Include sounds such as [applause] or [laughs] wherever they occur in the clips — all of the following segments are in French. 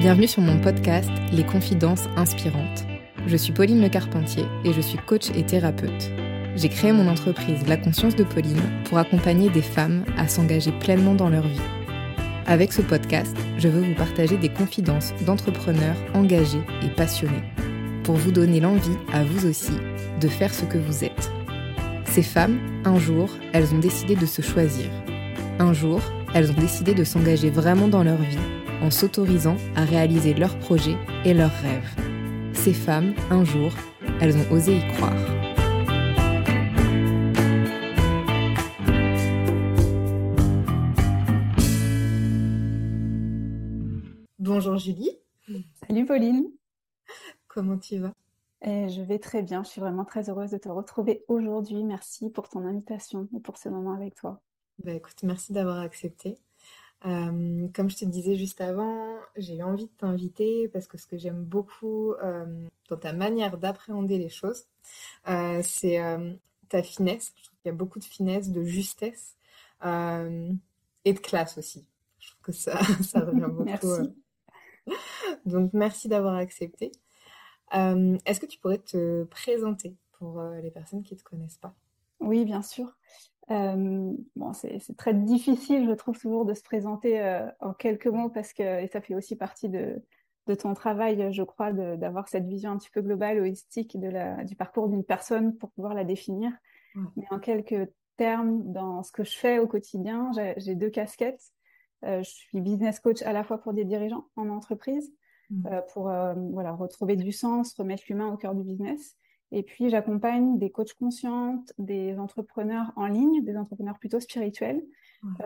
Bienvenue sur mon podcast Les Confidences Inspirantes. Je suis Pauline Le Carpentier et je suis coach et thérapeute. J'ai créé mon entreprise La Conscience de Pauline pour accompagner des femmes à s'engager pleinement dans leur vie. Avec ce podcast, je veux vous partager des confidences d'entrepreneurs engagés et passionnés pour vous donner l'envie, à vous aussi, de faire ce que vous êtes. Ces femmes, un jour, elles ont décidé de se choisir. Un jour, elles ont décidé de s'engager vraiment dans leur vie en s'autorisant à réaliser leurs projets et leurs rêves. Ces femmes, un jour, elles ont osé y croire. Bonjour Julie. Salut Pauline. Comment tu vas? Et Je vais très bien. Je suis vraiment très heureuse de te retrouver aujourd'hui. Merci pour ton invitation et pour ce moment avec toi. Bah, écoute, merci d'avoir accepté. Euh, comme je te disais juste avant, j'ai eu envie de t'inviter parce que ce que j'aime beaucoup euh, dans ta manière d'appréhender les choses, euh, c'est ta finesse. Je trouve qu'il y a beaucoup de finesse, de justesse et de classe aussi. Je trouve que ça, [laughs] ça revient [laughs] beaucoup. merci. Donc merci d'avoir accepté. Est-ce que tu pourrais te présenter pour les personnes qui ne te connaissent pas? Oui, bien sûr. Euh, bon, c'est très difficile, je trouve, toujours de se présenter euh, en quelques mots parce que et ça fait aussi partie de, de ton travail, je crois, d'avoir cette vision un petit peu globale, holistique de la, du parcours d'une personne pour pouvoir la définir. Mais en quelques termes, dans ce que je fais au quotidien, j'ai deux casquettes. Euh, je suis business coach à la fois pour des dirigeants en entreprise, mmh. pour voilà, retrouver du sens, remettre l'humain au cœur du business. Et puis, j'accompagne des coachs conscientes, des entrepreneurs en ligne, des entrepreneurs plutôt spirituels,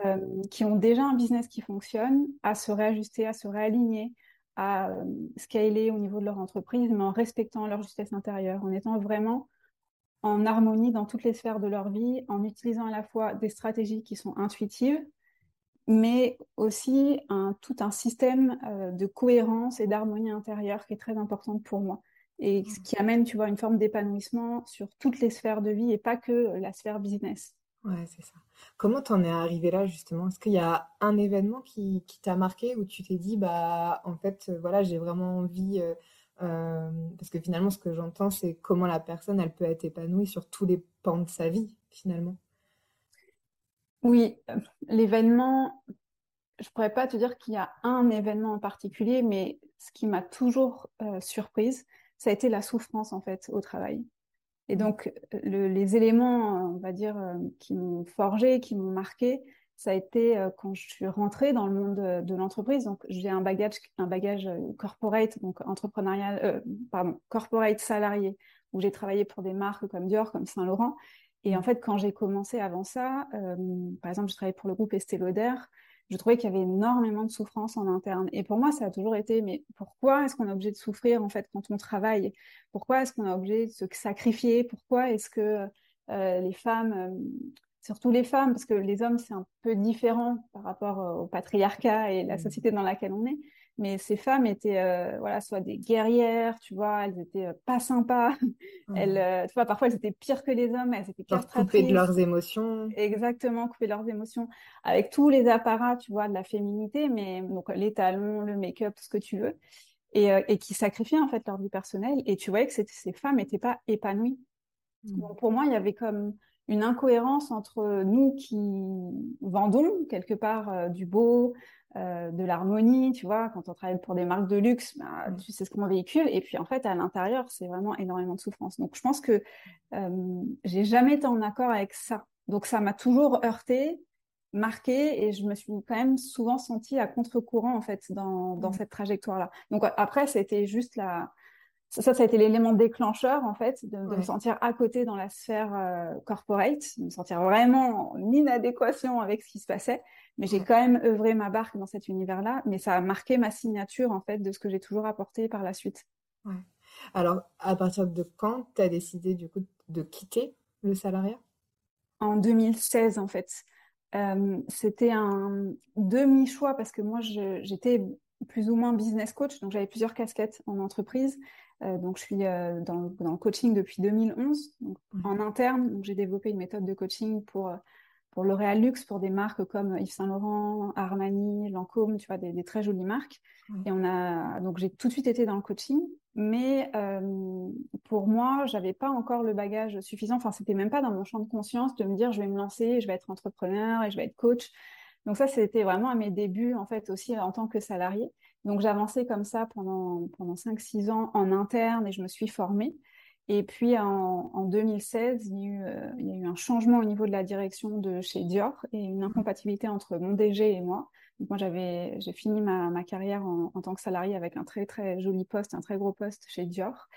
euh, qui ont déjà un business qui fonctionne, à se réajuster, à se réaligner, à euh, scaler au niveau de leur entreprise, mais en respectant leur justesse intérieure, en étant vraiment en harmonie dans toutes les sphères de leur vie, en utilisant à la fois des stratégies qui sont intuitives, mais aussi un, tout un système euh, de cohérence et d'harmonie intérieure qui est très importante pour moi et ce qui amène, tu vois, une forme d'épanouissement sur toutes les sphères de vie et pas que la sphère business. Ouais, c'est ça. Comment t'en es arrivé là justement? Est-ce qu'il y a un événement qui, qui t'a marqué où tu t'es dit, bah, en fait, euh, voilà, j'ai vraiment envie, euh, euh, parce que finalement, ce que j'entends, c'est comment la personne, elle peut être épanouie sur tous les pans de sa vie, finalement? Oui, l'événement, je pourrais pas te dire qu'il y a un événement en particulier, mais ce qui m'a toujours surprise, ça a été la souffrance en fait au travail. Et donc les éléments, on va dire, euh, qui m'ont forgé, qui m'ont marqué, ça a été euh, quand je suis rentrée dans le monde de, l'entreprise. Donc j'ai un bagage, un bagage euh, corporate, donc entrepreneurial, pardon, corporate salarié, où j'ai travaillé pour des marques comme Dior, comme Saint Laurent. Et en fait, quand j'ai commencé avant ça, par exemple, je travaillais pour le groupe Estée Lauder je trouvais qu'il y avait énormément de souffrance en interne. Et pour moi, ça a toujours été, mais pourquoi est-ce qu'on est obligé de souffrir en fait quand on travaille? Pourquoi est-ce qu'on est obligé de se sacrifier? Pourquoi est-ce que euh, les femmes, euh, surtout les femmes, parce que les hommes c'est un peu différent par rapport au patriarcat et la mmh. société dans laquelle on est, mais ces femmes étaient euh, voilà soit des guerrières tu vois elles étaient euh, pas sympas. [laughs] Elles euh, tu vois parfois elles étaient pires que les hommes elles étaient coupées de leurs émotions. Exactement coupées de leurs émotions. Avec tous les apparats tu vois de la féminité mais donc les talons le make-up ce que tu veux. Et, et qui sacrifiaient en fait leur vie personnelle. Et tu voyais que ces femmes n'étaient pas épanouies. Mmh. donc pour moi il y avait comme une incohérence entre nous qui vendons quelque part du beau, euh, de l'harmonie, tu vois, quand on travaille pour des marques de luxe, bah, tu sais ce qu'on véhicule, et puis en fait, à l'intérieur, c'est vraiment énormément de souffrance. Donc, je pense que euh, j'ai jamais été en accord avec ça. Donc, ça m'a toujours heurté, marqué, et je me suis quand même souvent sentie à contre-courant, en fait, dans, dans cette trajectoire-là. Donc, après, c'était juste la, ça, ça a été l'élément déclencheur, en fait, de, me sentir à côté dans la sphère euh, corporate, de me sentir vraiment en inadéquation avec ce qui se passait. Mais j'ai quand même œuvré ma barque dans cet univers-là, mais ça a marqué ma signature, en fait, de ce que j'ai toujours apporté par la suite. Ouais. Alors, à partir de quand tu as décidé, du coup, de quitter le salariat? En 2016, en fait. Euh, c'était un demi-choix parce que moi, j'étais plus ou moins business coach, donc j'avais plusieurs casquettes en entreprise. Euh, donc, je suis euh, dans, dans, le coaching depuis 2011. Donc, En interne, j'ai développé une méthode de coaching pour, pour L'Oréal Luxe, pour des marques comme Yves Saint Laurent, Armani, Lancôme, tu vois, des, très jolies marques. Et on a donc j'ai tout de suite été dans le coaching, mais euh, pour moi, j'avais pas encore le bagage suffisant. Enfin, c'était même pas dans mon champ de conscience de me dire je vais me lancer, je vais être entrepreneur et je vais être coach. Donc ça, c'était vraiment à mes débuts en fait aussi en tant que salarié. Donc j'avançais comme ça pendant pendant 5-6 ans en interne et je me suis formée. Et puis en, 2016, il y, a eu, euh, il y, a eu, un changement au niveau de la direction de chez Dior et une incompatibilité entre mon DG et moi. Donc moi, j'avais, j'ai fini ma, ma carrière en, en, tant que salarié avec un très très joli poste, un très gros poste chez Dior.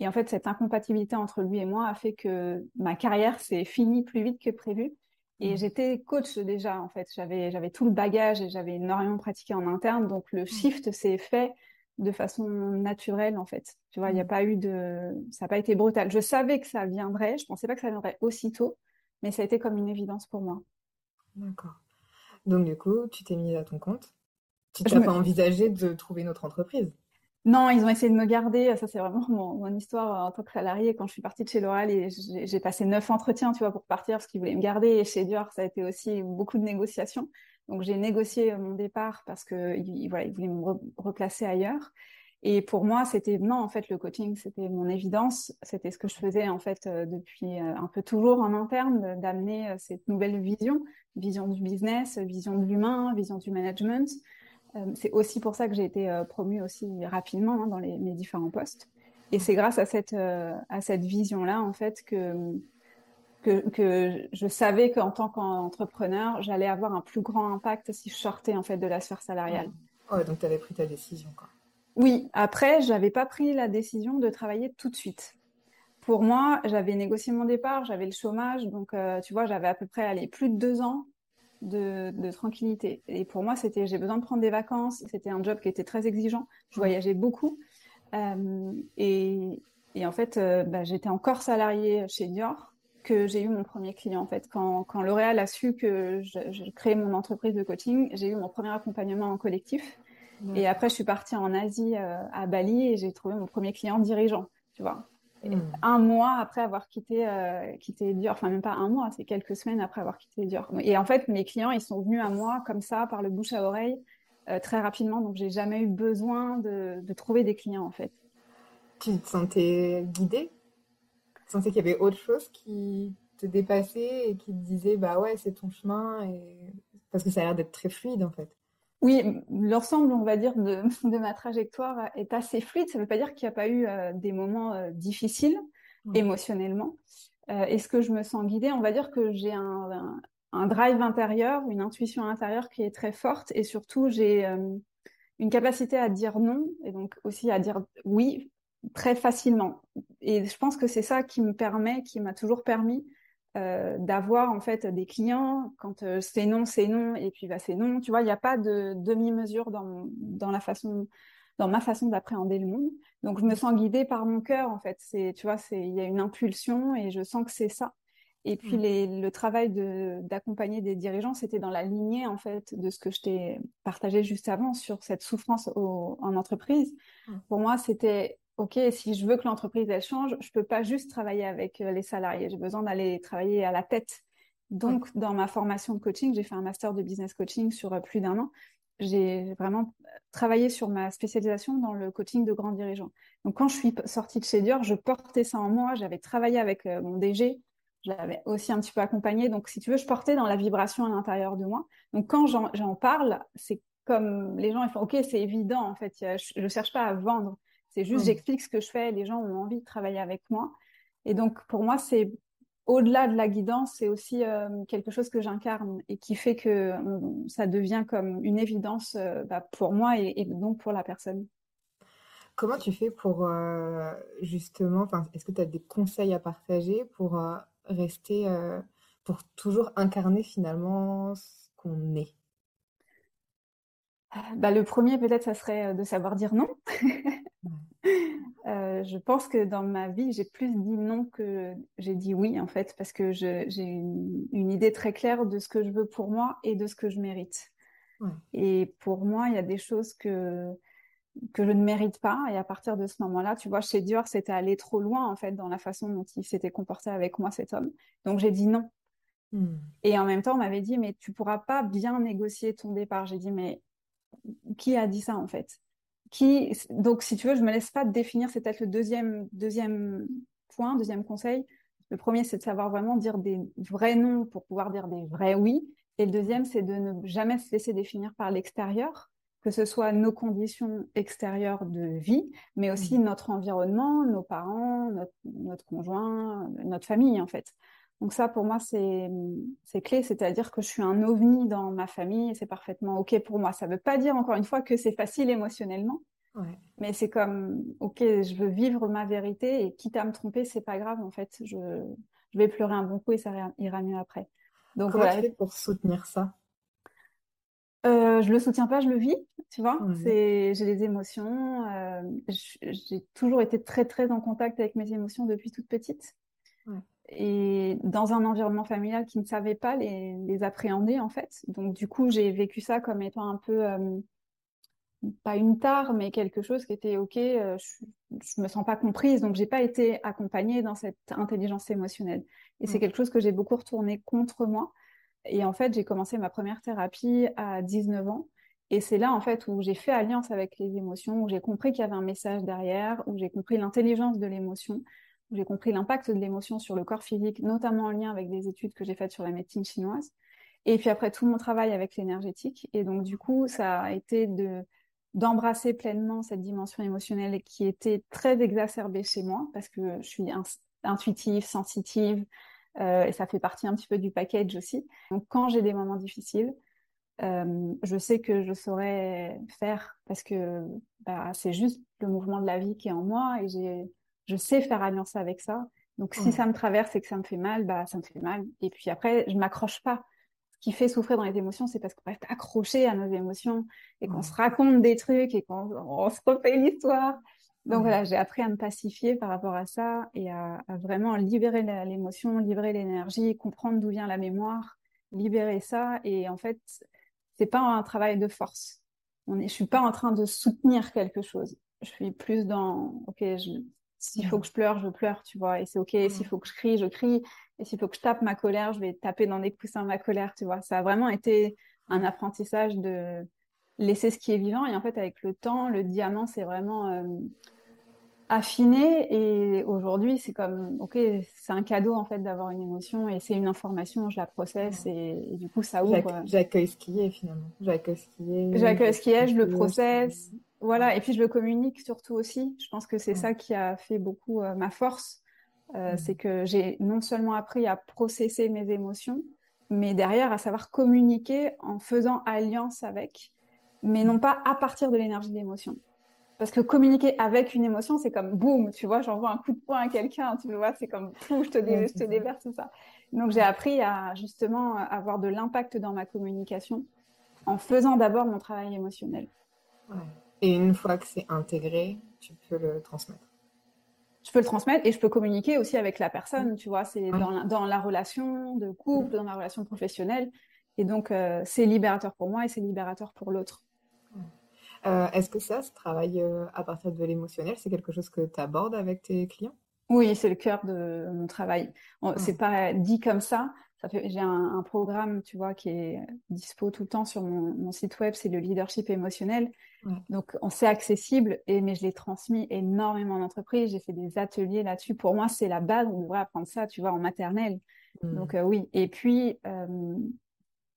Et en fait, cette incompatibilité entre lui et moi a fait que ma carrière s'est finie plus vite que prévu. Et mmh. j'étais coach déjà, en fait. J'avais, j'avais tout le bagage et j'avais énormément pratiqué en interne. Donc le mmh. shift s'est fait de façon naturelle en fait. Tu vois, il n'y a mm. pas eu de, ça n'a pas été brutal. Je savais que ça viendrait, je pensais pas que ça viendrait aussitôt, mais ça a été comme une évidence pour moi. D'accord. Donc du coup, tu t'es mise à ton compte. Tu n'as pas envisagé de trouver une autre entreprise non, ils ont essayé de me garder. Ça, c'est vraiment mon, histoire en tant que salarié. Quand je suis partie de chez L'Oréal et j'ai passé neuf entretiens, tu pour partir parce qu'ils voulaient me garder. Et chez Dior, ça a été aussi beaucoup de négociations. Donc j'ai négocié mon départ parce que voulaient me replacer ailleurs. Et pour moi, c'était non, en fait, le coaching, c'était mon évidence. C'était ce que je faisais en fait euh, depuis euh, un peu toujours en interne, d'amener euh, cette nouvelle vision, vision du business, vision de l'humain, vision du management. C'est aussi pour ça que j'ai été promue aussi rapidement hein, dans les, mes différents postes. Et c'est grâce à cette à cette vision-là en fait que que, je savais qu'en tant qu'entrepreneur, j'allais avoir un plus grand impact si je sortais en fait de la sphère salariale. Ouais, donc tu avais pris ta décision quoi. Oui, après, j'avais pas pris la décision de travailler tout de suite. Pour moi, j'avais négocié mon départ, j'avais le chômage, donc euh, tu vois, j'avais à peu près allé plus de deux ans de, tranquillité. Et pour moi, c'était j'ai besoin de prendre des vacances. C'était un job qui était très exigeant. Je voyageais beaucoup. Euh, et, en fait, euh, bah, j'étais encore salariée chez Dior que j'ai eu mon premier client en fait. Quand, quand L'Oréal a su que je, créais mon entreprise de coaching, j'ai eu mon premier accompagnement en collectif. Et après, je suis partie en Asie, euh, à Bali, et j'ai trouvé mon premier client dirigeant, tu vois. Un mois après avoir quitté, euh, quitté Dior, enfin même pas un mois, c'est quelques semaines après avoir quitté Dior. Et en fait, mes clients, ils sont venus à moi comme ça, par le bouche à oreille, euh, très rapidement. Donc, j'ai jamais eu besoin de, de trouver des clients, en fait. Tu te sentais guidée? Sentais qu'il y avait autre chose qui te dépassait et qui te disait bah ouais c'est ton chemin et parce que ça a l'air d'être très fluide en fait. Oui, l'ensemble, on va dire, de, [laughs] de, ma trajectoire est assez fluide. Ça ne veut pas dire qu'il n'y a pas eu euh, des moments euh, difficiles émotionnellement. Euh, Est-ce que je me sens guidée On va dire que j'ai un, un, un, drive intérieur, une intuition intérieure qui est très forte et surtout j'ai euh, une capacité à dire non et donc aussi à dire oui très facilement. Et je pense que c'est ça qui me permet, qui m'a toujours permis d'avoir en fait des clients quand euh, c'est non, c'est non, et puis bah, c'est non. Tu vois, il n'y a pas de demi-mesure dans, dans la façon, dans ma façon d'appréhender le monde. Donc je me sens guidée par mon cœur en fait. C'est, tu vois, c'est, il y a une impulsion et je sens que c'est ça. Et puis mmh. les, le travail de, d'accompagner des dirigeants, c'était dans la lignée en fait de ce que je t'ai partagé juste avant sur cette souffrance en entreprise. Mmh. Pour moi, c'était OK, si je veux que l'entreprise elle change, je peux pas juste travailler avec euh, les salariés. J'ai besoin d'aller travailler à la tête. Donc, dans ma formation de coaching, j'ai fait un master de business coaching sur euh, plus d'un an. J'ai vraiment travaillé sur ma spécialisation dans le coaching de grands dirigeants. Donc, quand je suis sortie de chez Dior, je portais ça en moi. J'avais travaillé avec euh, mon DG. Je l'avais aussi un petit peu accompagné. Donc, si tu veux, je portais dans la vibration à l'intérieur de moi. Donc, quand j'en parle, c'est comme les gens, ils font OK, c'est évident. En fait, je ne cherche pas à vendre c'est juste, j'explique ce que je fais, les gens ont envie de travailler avec moi. Et donc, pour moi, c'est au-delà de la guidance, c'est aussi euh, quelque chose que j'incarne et qui fait que ça devient comme une évidence euh, bah, pour moi et, donc pour la personne. Comment tu fais pour euh, justement, est-ce que tu as des conseils à partager pour rester, pour toujours incarner finalement ce qu'on est? Bah, Le premier, peut-être, ça serait de savoir dire non. [laughs] Euh, je pense que dans ma vie, j'ai plus dit non que j'ai dit oui, en fait, parce que j'ai une, idée très claire de ce que je veux pour moi et de ce que je mérite. Et pour moi, il y a des choses que, que je ne mérite pas. Et à partir de ce moment-là, tu vois, chez Dior, c'était aller trop loin, en fait, dans la façon dont il s'était comporté avec moi, cet homme. Donc, j'ai dit non. Hmm. Et en même temps, on m'avait dit, mais tu pourras pas bien négocier ton départ. J'ai dit, mais qui a dit ça en fait? Qui, Donc, si tu veux, je me laisse pas définir, c'est peut-être le deuxième, deuxième point, deuxième conseil. Le premier, c'est de savoir vraiment dire des vrais non pour pouvoir dire des vrais oui. Et le deuxième, c'est de ne jamais se laisser définir par l'extérieur que ce soit nos conditions extérieures de vie, mais aussi mmh. notre environnement, nos parents, notre, conjoint, notre famille en fait. Donc ça, pour moi, c'est clé, c'est-à-dire que je suis un ovni dans ma famille et c'est parfaitement OK pour moi. Ça ne veut pas dire, encore une fois, que c'est facile émotionnellement, mais c'est comme, OK, je veux vivre ma vérité et quitte à me tromper, c'est pas grave, en fait. Je, je vais pleurer un bon coup et ça ira mieux après. Donc Comment voilà. pour soutenir ça? Euh, je le soutiens pas, je le vis, tu vois. C'est, j'ai des émotions. Euh, j'ai toujours été très très en contact avec mes émotions depuis toute petite. Et dans un environnement familial qui ne savait pas les, les, appréhender en fait. Donc du coup, j'ai vécu ça comme étant un peu euh, pas une tare, mais quelque chose qui était ok. Euh, je, je me sens pas comprise, donc j'ai pas été accompagnée dans cette intelligence émotionnelle. Et c'est quelque chose que j'ai beaucoup retourné contre moi. Et en fait, j'ai commencé ma première thérapie à 19 ans. Et c'est là, en fait, où j'ai fait alliance avec les émotions, où j'ai compris qu'il y avait un message derrière, où j'ai compris l'intelligence de l'émotion, j'ai compris l'impact de l'émotion sur le corps physique, notamment en lien avec des études que j'ai faites sur la médecine chinoise. Et puis après, tout mon travail avec l'énergétique. Et donc, du coup, ça a été de d'embrasser pleinement cette dimension émotionnelle qui était très exacerbée chez moi, parce que je suis intuitive, sensitive, euh, et ça fait partie un petit peu du package aussi. Donc quand j'ai des moments difficiles, euh, je sais que je saurais faire parce que bah, c'est juste le mouvement de la vie qui est en moi et j'ai, je sais faire alliance avec ça. Donc si ça me traverse et que ça me fait mal, bah ça me fait mal. Et puis après, je m'accroche pas. Ce qui fait souffrir dans les émotions, c'est parce qu'on reste accroché à nos émotions et qu'on se raconte des trucs et qu'on se refait l'histoire. Donc voilà, j'ai appris à me pacifier par rapport à ça et à, vraiment libérer l'émotion, libérer l'énergie, comprendre d'où vient la mémoire, libérer ça. Et en fait, c'est pas un travail de force. On est, je suis pas en train de soutenir quelque chose. Je suis plus dans, ok, s'il faut que je pleure, je pleure, tu vois. Et c'est ok. S'il faut que je crie, je crie. Et s'il faut que je tape ma colère, je vais taper dans des coussins ma colère, tu vois. Ça a vraiment été un apprentissage de laisser ce qui est vivant. Et en fait, avec le temps, le diamant, c'est vraiment euh, affiné et aujourd'hui c'est comme ok c'est un cadeau en fait d'avoir une émotion et c'est une information je la processe et, du coup ça ouvre j'accueille ce qui est finalement j'accueille ce qui est j'accueille ce qui est je le processe voilà et puis je le communique surtout aussi je pense que c'est ça qui a fait beaucoup euh, ma force euh, c'est que j'ai non seulement appris à processer mes émotions mais derrière à savoir communiquer en faisant alliance avec mais non pas à partir de l'énergie de l'émotion parce que communiquer avec une émotion, c'est comme boum, tu vois, j'envoie un coup de poing à quelqu'un, tu vois, c'est comme fou, je te, je te déverse tout ça. Donc j'ai appris à justement avoir de l'impact dans ma communication en faisant d'abord mon travail émotionnel. Ouais. Et une fois que c'est intégré, tu peux le transmettre. Je peux le transmettre et je peux communiquer aussi avec la personne, tu vois, c'est dans, la, dans la relation de couple, dans la relation professionnelle. Et donc, euh, c'est libérateur pour moi et c'est libérateur pour l'autre. Euh, est-ce que ça, ce travail euh, à partir de l'émotionnel, c'est quelque chose que tu abordes avec tes clients? Oui, c'est le cœur de mon travail. C'est pas dit comme ça. Ça fait, j'ai un, programme, tu vois, qui est dispo tout le temps sur mon, site web. C'est le leadership émotionnel. Donc, on c'est accessible, et mais je l'ai transmis énormément en entreprise. J'ai fait des ateliers là-dessus. Pour moi, c'est la base. On devrait apprendre ça, tu vois, en maternelle. Mmh. Donc euh, oui. Et puis,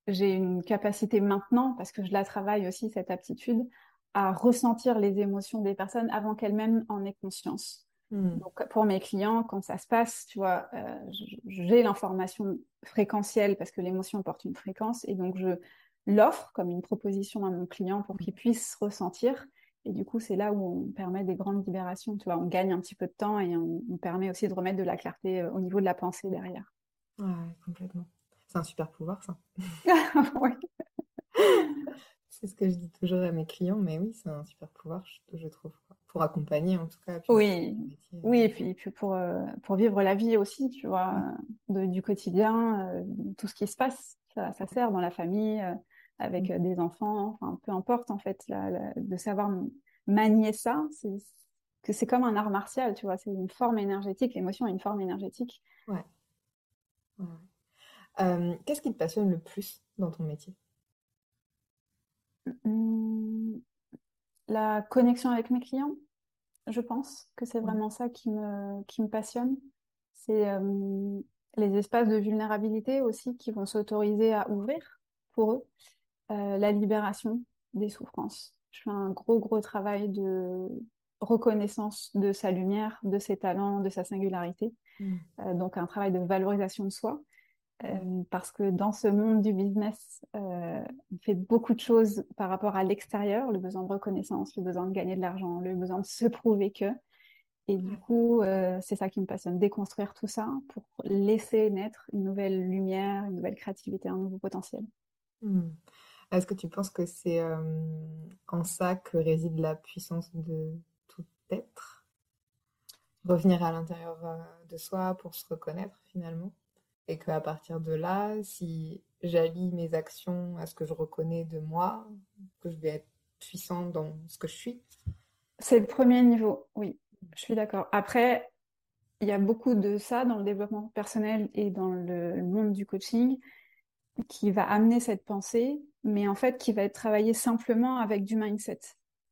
j'ai une capacité maintenant, parce que je la travaille aussi, cette aptitude, à ressentir les émotions des personnes avant qu'elles-mêmes en aient conscience. Hmm. Donc, pour mes clients, quand ça se passe, tu vois, euh, j'ai l'information fréquentielle parce que l'émotion porte une fréquence et donc je l'offre comme une proposition à mon client pour qu'il puisse ressentir. Et du coup, c'est là où on permet des grandes libérations. Tu vois, on gagne un petit peu de temps et on, permet aussi de remettre de la clarté euh, au niveau de la pensée derrière. Ouais, complètement. C'est un super pouvoir, ça. [laughs] [laughs] oui. C'est ce que je dis toujours à mes clients, mais oui, c'est un super pouvoir, je, trouve, pour accompagner en tout cas. Oui, oui, et puis, puis pour, euh, pour vivre la vie aussi, tu vois, du quotidien, euh, tout ce qui se passe, ça, sert dans la famille, euh, avec mm. des enfants, enfin, peu importe en fait, de savoir manier ça, c'est que c'est comme un art martial, tu vois, c'est une forme énergétique, l'émotion est une forme énergétique. Ouais. Qu'est-ce qui te passionne le plus dans ton métier? Mmh, La connexion avec mes clients, je pense que c'est vraiment ça qui me, qui me passionne. C'est euh, les espaces de vulnérabilité aussi qui vont s'autoriser à ouvrir pour eux. Euh, la libération des souffrances. Je fais un gros, gros travail de reconnaissance de sa lumière, de ses talents, de sa singularité. Mm. Euh, donc un travail de valorisation de soi. Euh, parce que dans ce monde du business, on fait beaucoup de choses par rapport à l'extérieur, le besoin de reconnaissance, le besoin de gagner de l'argent, le besoin de se prouver que. Et du coup, c'est ça qui me passionne, déconstruire tout ça pour laisser naître une nouvelle lumière, une nouvelle créativité, un nouveau potentiel. Mm. Est-ce que tu penses que c'est euh, en ça que réside la puissance de tout être? Revenir à l'intérieur euh, de soi pour se reconnaître finalement? Et qu'à partir de là, si j'allie mes actions à ce que je reconnais de moi, que je vais être puissant dans ce que je suis C'est le premier niveau, oui, je suis d'accord. Après, il y a beaucoup de ça dans le développement personnel et dans le monde du coaching qui va amener cette pensée, mais en fait qui va être travaillée simplement avec du mindset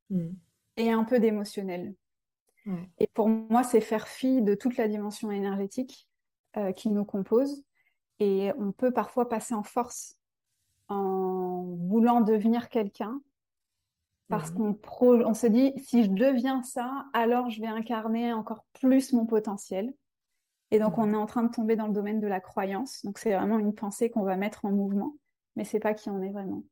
hmm. et un peu d'émotionnel. Et pour moi, c'est faire fi de toute la dimension énergétique euh, qui nous compose. Et on peut parfois passer en force en voulant devenir quelqu'un parce hmm. qu'on on se dit si je deviens ça, alors je vais incarner encore plus mon potentiel. Et donc, on est en train de tomber dans le domaine de la croyance. Donc, c'est vraiment une pensée qu'on va mettre en mouvement, mais c'est pas qui on est vraiment.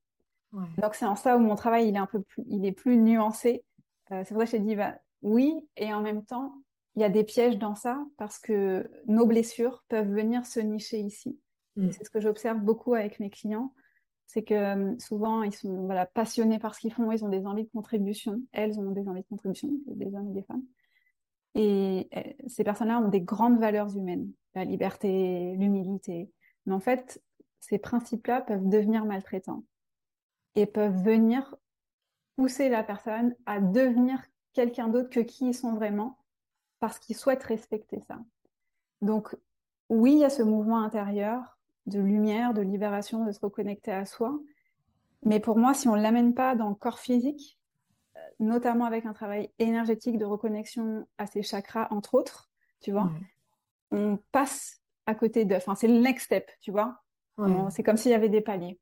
Donc, c'est en ça où mon travail, il est un peu plus, il est plus nuancé. Euh, c'est pour ça que j'ai dit, bah, oui, et en même temps, il y a des pièges dans ça parce que nos blessures peuvent venir se nicher ici. Mm. C'est ce que j'observe beaucoup avec mes clients. C'est que euh, souvent, ils sont voilà, passionnés par ce qu'ils font, ils ont des envies de contribution. Elles ont des envies de contribution, des hommes et des femmes. Et euh, ces personnes-là ont des grandes valeurs humaines, la liberté, l'humilité. Mais en fait, ces principes-là peuvent devenir maltraitants et peuvent venir pousser la personne à devenir quelqu'un d'autre que qui ils sont vraiment parce qu'ils souhaitent respecter ça. Donc, oui, il y a ce mouvement intérieur de lumière, de libération, de se reconnecter à soi. Mais pour moi, si on ne l'amène pas dans le corps physique, notamment avec un travail énergétique de reconnexion à ces chakras, entre autres, tu vois, on passe à côté de... Enfin, c'est le next step, tu vois. C'est comme s'il y avait des paliers.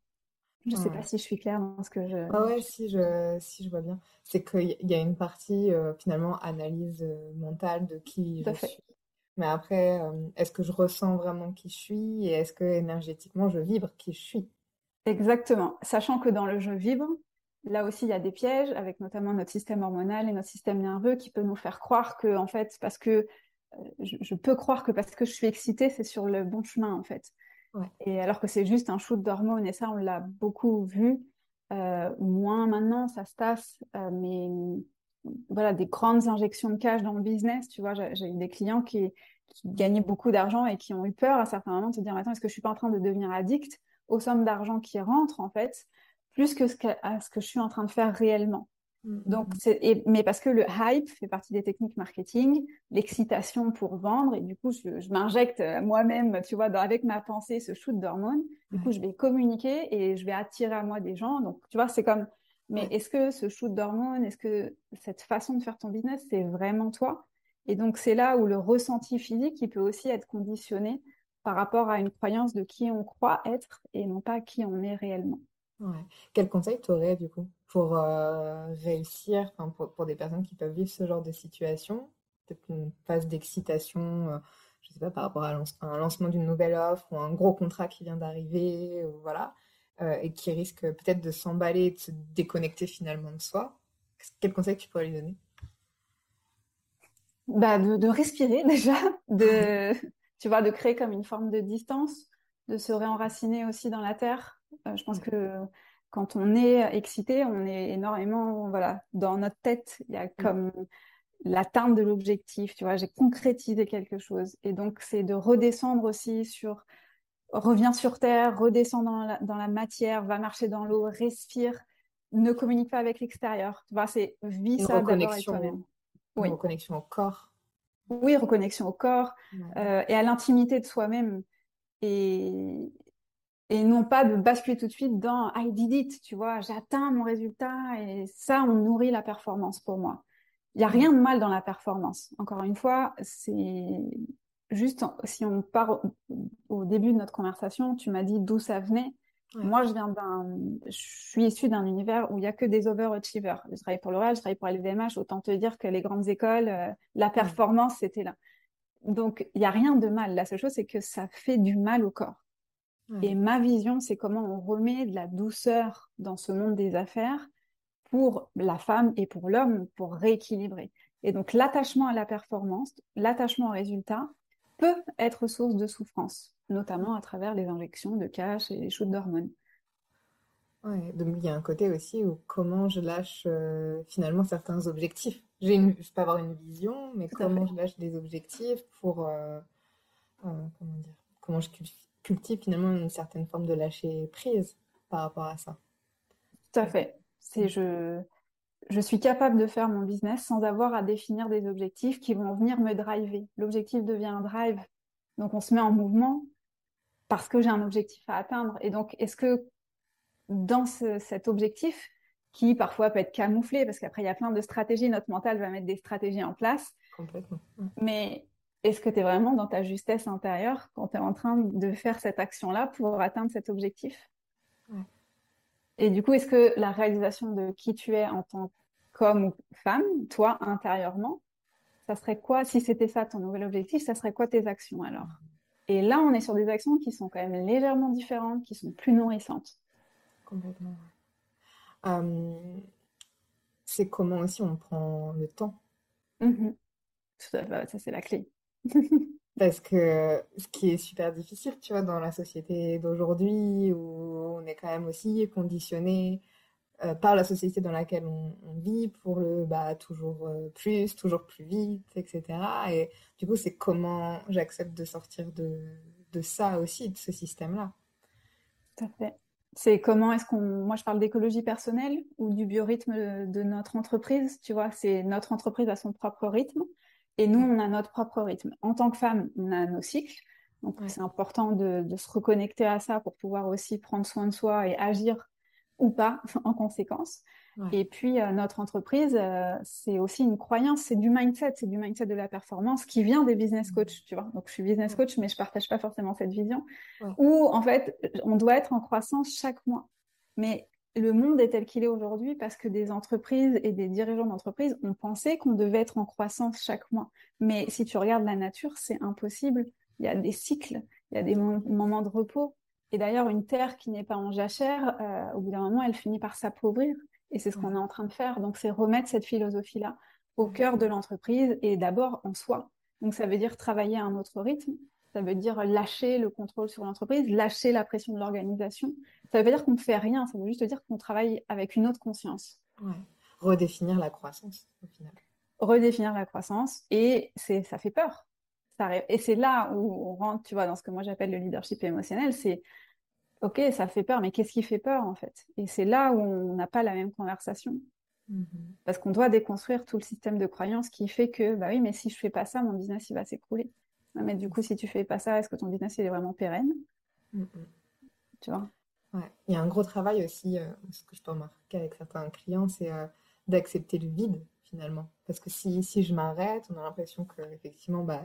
Je ne sais pas si je suis claire dans ce que je... Ah ouais, si je, si je vois bien. C'est qu'il y a une partie, euh, finalement, analyse euh, mentale de qui je suis. Mais après, euh, est-ce que je ressens vraiment qui je suis et est-ce que énergétiquement, je vibre qui je suis? Exactement. Sachant que dans le je vibre, Là aussi, il y a des pièges avec notamment notre système hormonal et notre système nerveux qui peut nous faire croire que, en fait, parce que je, peux croire que parce que je suis excitée, c'est sur le bon chemin, en fait. Et alors que c'est juste un shoot d'hormones, et ça, on l'a beaucoup vu. Euh, moins maintenant, ça se tasse, euh, mais voilà, des grandes injections de cash dans le business. Tu vois, j'ai eu des clients qui, gagnaient beaucoup d'argent et qui ont eu peur à certains moments de se dire Attends, est-ce que je suis pas en train de devenir addict aux sommes d'argent qui rentrent, en fait plus que que, à ce que je suis en train de faire réellement? Mm, Donc, mm. et, mais parce que le hype fait partie des techniques marketing, l'excitation pour vendre, et du coup, je, je m'injecte moi-même, tu vois, avec ma pensée, ce shoot d'hormones. Du coup, je vais communiquer et je vais attirer à moi des gens. Donc, tu vois, c'est comme, mais est-ce que ce shoot d'hormones, est-ce que cette façon de faire ton business, c'est vraiment toi? Et donc, c'est là où le ressenti physique, il peut aussi être conditionné par rapport à une croyance de qui on croit être et non pas qui on est réellement. Quel conseil tu aurais du coup pour euh, réussir, pour, pour, des personnes qui peuvent vivre ce genre de situation, peut-être une phase d'excitation, euh, je sais pas, par rapport à, un lancement d'une nouvelle offre ou un gros contrat qui vient d'arriver, voilà, euh, et qui risque peut-être de s'emballer, de se déconnecter finalement de soi. Quel conseil tu pourrais lui donner? Bah, de, de, respirer [laughs] déjà, de, tu vois, de créer comme une forme de distance, de se réenraciner aussi dans la terre, je pense que quand on est excité, on est énormément, voilà, dans notre tête, il y a mm. comme l'atteinte de l'objectif, tu vois, j'ai concrétisé quelque chose. Et donc, c'est de redescendre aussi sur, reviens sur terre, redescends dans la, dans la matière, va marcher dans l'eau, respire, ne communique pas avec l'extérieur. Tu vois, c'est vis ça d'abord avec toi-même. Oui. Reconnexion au corps. Oui, reconnexion au corps euh, et à l'intimité de soi-même. Et, et non pas de basculer tout de suite dans I did it, tu vois, j'atteins mon résultat et ça, on nourrit la performance pour moi. Il n'y a rien de mal dans la performance. Encore une fois, c'est juste si on part au début de notre conversation, tu m'as dit d'où ça venait. Moi, je viens d'un, je suis issue d'un univers où il y a que des overachievers. Je travaille pour l'Oréal, je travaille pour LVMH. Autant te dire que les grandes écoles, euh, la performance, c'était là. Donc, il n'y a rien de mal. La seule chose, c'est que ça fait du mal au corps. Et ma vision, c'est comment on remet de la douceur dans ce monde des affaires pour la femme et pour l'homme pour rééquilibrer. Et donc, l'attachement à la performance, l'attachement au résultat peut être source de souffrance notamment à travers les injections de cash et les shoots d'hormones. Ouais, donc il y a un côté aussi où comment je lâche euh, finalement certains objectifs. J'ai une, je peux avoir une vision, mais comment je lâche des objectifs pour euh, euh, comment dire, comment je cultive finalement une certaine forme de lâcher prise par rapport à ça. Tout à fait. C'est je je suis capable de faire mon business sans avoir à définir des objectifs qui vont venir me driver. L'objectif devient un drive, donc on se met en mouvement parce que j'ai un objectif à atteindre. Et donc, est-ce que dans cet objectif, qui parfois peut être camouflé, parce qu'après, il y a plein de stratégies, notre mental va mettre des stratégies en place. Complètement. Mais est-ce que tu es vraiment dans ta justesse intérieure quand tu es en train de faire cette action-là pour atteindre cet objectif? Et du coup, est-ce que la réalisation de qui tu es en tant qu'homme ou femme, toi, intérieurement, ça serait quoi, si c'était ça ton nouvel objectif, ça serait quoi tes actions alors? Et là, on est sur des actions qui sont quand même légèrement différentes, qui sont plus nourrissantes. Complètement. Euh, c'est comment aussi on prend le temps. Mm-hmm. ça c'est la clé. [laughs] Parce que ce qui est super difficile, tu vois, dans la société d'aujourd'hui, où on est quand même aussi conditionné euh, par la société dans laquelle on, vit pour le bah, toujours euh, plus, toujours plus vite, etc. Et du coup, c'est comment j'accepte de sortir de, de, ça aussi, de ce système-là. Tout à fait. C'est comment est-ce qu'on. Moi, je parle d'écologie personnelle ou du biorhythme de notre entreprise. Tu vois, c'est notre entreprise a son propre rythme et nous, on a notre propre rythme. En tant que femme, on a nos cycles. Donc, c'est important de, de, se reconnecter à ça pour pouvoir aussi prendre soin de soi et agir ou pas [laughs] en conséquence. Et puis euh, notre entreprise, euh, c'est aussi une croyance, c'est du mindset, c'est du mindset de la performance qui vient des business mmh. coach, tu vois. Donc je suis business coach, mais je partage pas forcément cette vision. Où en fait, on doit être en croissance chaque mois. Mais le monde est tel qu'il est aujourd'hui parce que des entreprises et des dirigeants d'entreprises ont pensé qu'on devait être en croissance chaque mois. Mais si tu regardes la nature, c'est impossible. Il y a des cycles, il y a des moments de repos, et d'ailleurs, une terre qui n'est pas en jachère, euh, au bout d'un moment, elle finit par s'appauvrir. Et c'est ce qu'on est en train de faire. Donc, c'est remettre cette philosophie-là au cœur de l'entreprise et d'abord en soi. Donc, ça veut dire travailler à un autre rythme. Ça veut dire lâcher le contrôle sur l'entreprise, lâcher la pression de l'organisation. Ça veut pas dire qu'on ne fait rien. Ça veut juste dire qu'on travaille avec une autre conscience. Redéfinir la croissance, au final. Redéfinir la croissance. Et c'est, ça fait peur. Et c'est là où on rentre, tu vois, dans ce que moi j'appelle le leadership émotionnel, c'est ok, ça fait peur, mais qu'est-ce qui fait peur en fait? Et c'est là où on n'a pas la même conversation. Mm-hmm. Parce qu'on doit déconstruire tout le système de croyance qui fait que, bah oui, mais si je fais pas ça, mon business il va s'écrouler. Mais du coup, si tu fais pas ça, est-ce que ton business il est vraiment pérenne? Tu vois? Ouais. Il y a un gros travail aussi, euh, ce que je peux remarquer avec certains clients, c'est euh, d'accepter le vide finalement. Parce que si, si je m'arrête, on a l'impression que effectivement, bah,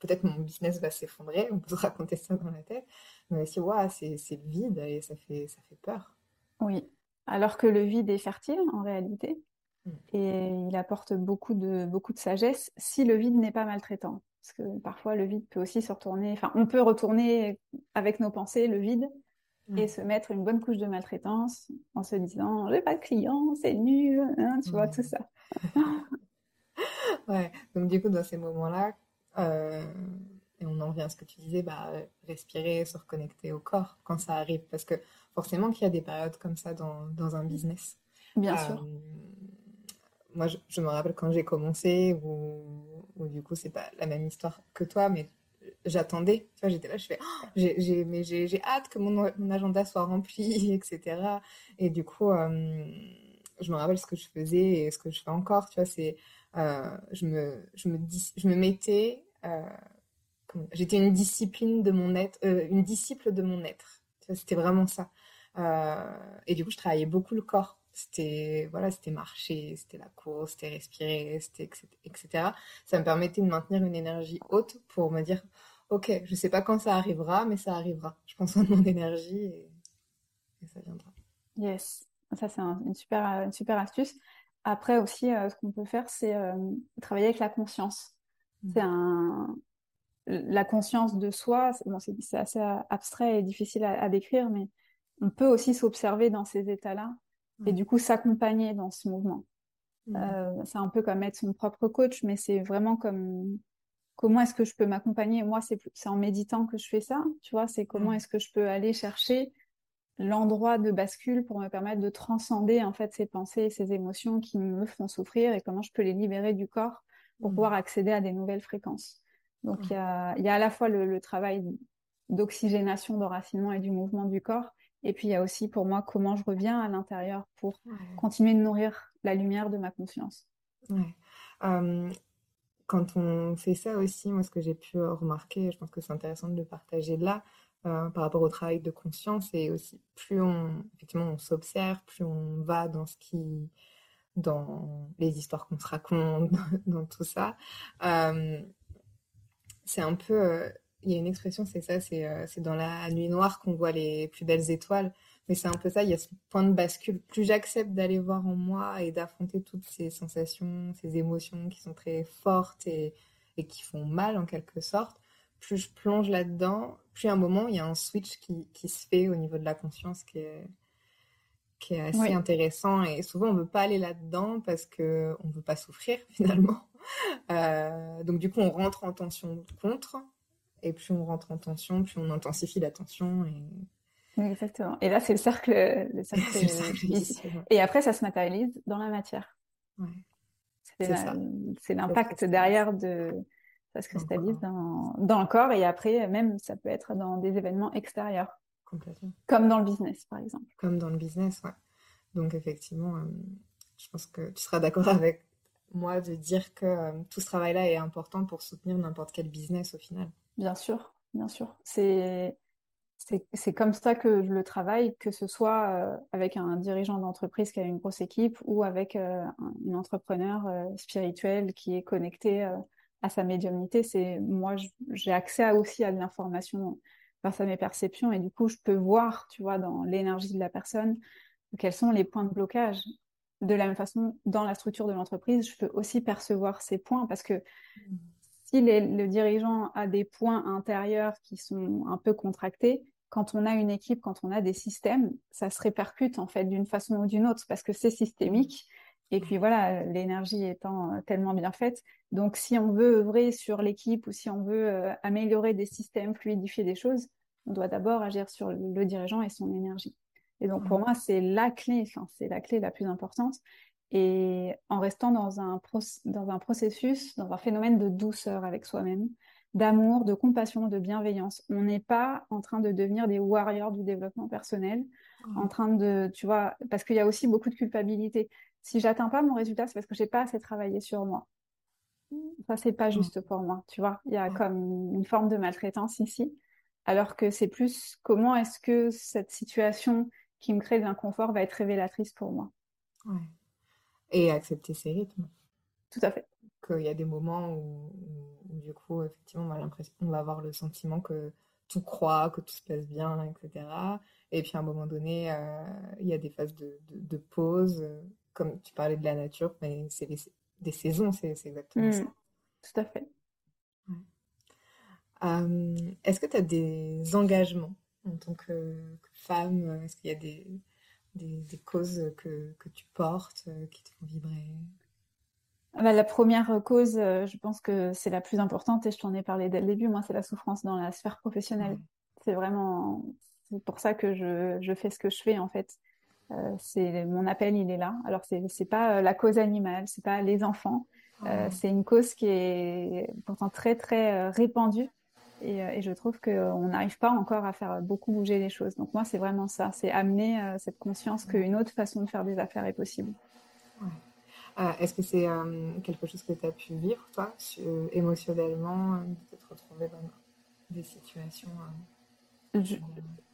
peut-être mon business va s'effondrer, on peut se raconter ça dans la tête, mais ouais, c'est le vide et ça fait, ça fait peur. Oui, alors que le vide est fertile en réalité, hmm. et il apporte beaucoup de, beaucoup de sagesse si le vide n'est pas maltraitant. Parce que parfois, le vide peut aussi se retourner, enfin, on peut retourner avec nos pensées le vide et se mettre une bonne couche de maltraitance en se disant j'ai pas de clients, c'est nul, hein, tu vois, tout ça. [laughs] ouais, donc du coup, dans ces moments-là, euh, et on en revient à ce que tu disais, bah, respirer, se reconnecter au corps quand ça arrive. Parce que forcément qu'il y a des périodes comme ça dans, dans un business. Bien sûr. Euh, moi, je, me rappelle quand j'ai commencé, où, du coup, c'est pas la même histoire que toi, mais j'attendais. Tu vois, j'étais là, je fais, oh, j'ai, mais j'ai, hâte que mon, agenda soit rempli, [laughs] etc. Et du coup, euh, je me rappelle ce que je faisais et ce que je fais encore. Tu vois, c'est, je me, je me, je me mettais euh, j'étais une discipline de mon être, euh, une disciple de mon être. C'était vraiment ça. et du coup, je travaillais beaucoup le corps. C'était voilà, c'était marcher, c'était la course, c'était respirer, c'était etc. Ça me permettait de maintenir une énergie haute pour me dire, ok, je sais pas quand ça arrivera, mais ça arrivera. Je pense en mon énergie et, ça viendra. Yes, ça c'est une super une super astuce. Après aussi, euh, ce qu'on peut faire, c'est euh, travailler avec la conscience. Mmh. C'est un la conscience de soi. Bon, c'est assez abstrait et difficile à décrire, mais on peut aussi s'observer dans ces états-là et du coup s'accompagner dans ce mouvement. Mmh. Euh, c'est un peu comme être son propre coach, mais c'est vraiment comme comment est-ce que je peux m'accompagner? Moi, c'est en méditant que je fais ça, tu vois, c'est comment mmh. est-ce que je peux aller chercher l'endroit de bascule pour me permettre de transcender en fait ces pensées, ces émotions qui me font souffrir et comment je peux les libérer du corps pour mmh. pouvoir accéder à des nouvelles fréquences. Donc il y, a, y, a, à la fois le, le travail d'oxygénation, d'enracinement et du mouvement du corps, et puis il y a aussi pour moi comment je reviens à l'intérieur pour continuer de nourrir la lumière de ma conscience. Ouais. quand on fait ça aussi, moi ce que j'ai pu remarquer, je pense que c'est intéressant de le partager là, euh, par rapport au travail de conscience, et aussi plus on effectivement on s'observe, plus on va dans ce qui dans les histoires qu'on se raconte, [laughs] dans, tout ça. c'est un peu euh, il y a une expression, c'est ça, euh, c'est dans la nuit noire qu'on voit les plus belles étoiles. Mais c'est un peu ça, il y a ce point de bascule. Plus j'accepte d'aller voir en moi et d'affronter toutes ces sensations, ces émotions qui sont très fortes et, et, qui font mal en quelque sorte, plus je plonge là-dedans, plus à un moment, il y a un switch qui, qui, se fait au niveau de la conscience qui est, qui est assez intéressant. Et souvent, on ne veut pas aller là-dedans parce qu'on ne veut pas souffrir [laughs] finalement. Euh, donc du coup, on rentre en tension contre et plus on rentre en tension, plus on intensifie la tension. Et... Exactement. Et là, c'est le cercle, le cercle, [laughs] Et après, ça se matérialise dans la matière. Ouais. C'est l'impact derrière de ça se cristallise dans, dans, le corps et après, même, ça peut être dans des événements extérieurs. Complètement. Comme dans le business, par exemple. Comme dans le business, ouais. Donc, effectivement, euh, je pense que tu seras d'accord [laughs] avec moi de dire que euh, tout ce travail-là est important pour soutenir n'importe quel business au final. Bien sûr, bien sûr. C'est c'est comme ça que je le travaille, que ce soit euh, avec un dirigeant d'entreprise qui a une grosse équipe ou avec euh, un, entrepreneur euh, spirituel qui est connecté à sa médiumnité. C'est moi, j'ai accès aussi à de l'information grâce à mes perceptions et du coup, je peux voir, tu vois, dans l'énergie de la personne, quels sont les points de blocage. De la même façon, dans la structure de l'entreprise, je peux aussi percevoir ces points parce que si le dirigeant a des points intérieurs qui sont un peu contractés, quand on a une équipe, quand on a des systèmes, ça se répercute en fait d'une façon ou d'une autre parce que c'est systémique. Et puis voilà, l'énergie étant euh, tellement bien faite. Donc si on veut œuvrer sur l'équipe ou si on veut euh, améliorer des systèmes, fluidifier des choses, on doit d'abord agir sur le dirigeant et son énergie. Et donc pour mmh. moi, c'est la clé, enfin, c'est la clé la plus importante et en restant dans un, dans un processus, dans un phénomène de douceur avec soi-même, d'amour, de compassion, de bienveillance. On n'est pas en train de devenir des warriors du développement personnel, mmh. en train de, tu vois, parce qu'il y a aussi beaucoup de culpabilité. Si j'atteins pas mon résultat, c'est parce que j'ai pas assez travaillé sur moi. Ça, c'est pas mmh. juste pour moi, tu vois. Il y a comme une forme de maltraitance ici, alors que c'est plus comment est-ce que cette situation qui me crée de l'inconfort va être révélatrice pour moi. Ouais. Et accepter ses rythmes. Tout à fait. Qu'il y a des moments où, du coup, effectivement, on on va avoir le sentiment que tout croit, que tout se passe bien, etc. Et puis à un moment donné, euh, il y a des phases de, de, pause, comme tu parlais de la nature, mais c'est des saisons, c'est exactement mmh. ça. Tout à fait. Euh, est-ce que tu as des engagements en tant que femme? Est-ce qu'il y a des, des, causes que, que, tu portes, euh, qui te font vibrer? Ah bah, La première cause, euh, je pense que c'est la plus importante et je t'en ai parlé dès le début, moi, c'est la souffrance dans la sphère professionnelle. C'est vraiment pour ça que je, je, fais ce que je fais en fait. Euh, c'est mon appel, il est là. Alors c'est c'est pas la cause animale, c'est pas les enfants. c'est une cause qui est pourtant très très répandue euh, et, je trouve qu'on n'arrive pas encore à faire beaucoup bouger les choses. Donc moi, c'est vraiment ça, c'est amener euh, cette conscience qu'une autre façon de faire des affaires est possible. Euh, est-ce que c'est quelque chose que tu as pu vivre, toi, émotionnellement, de te retrouver dans des situations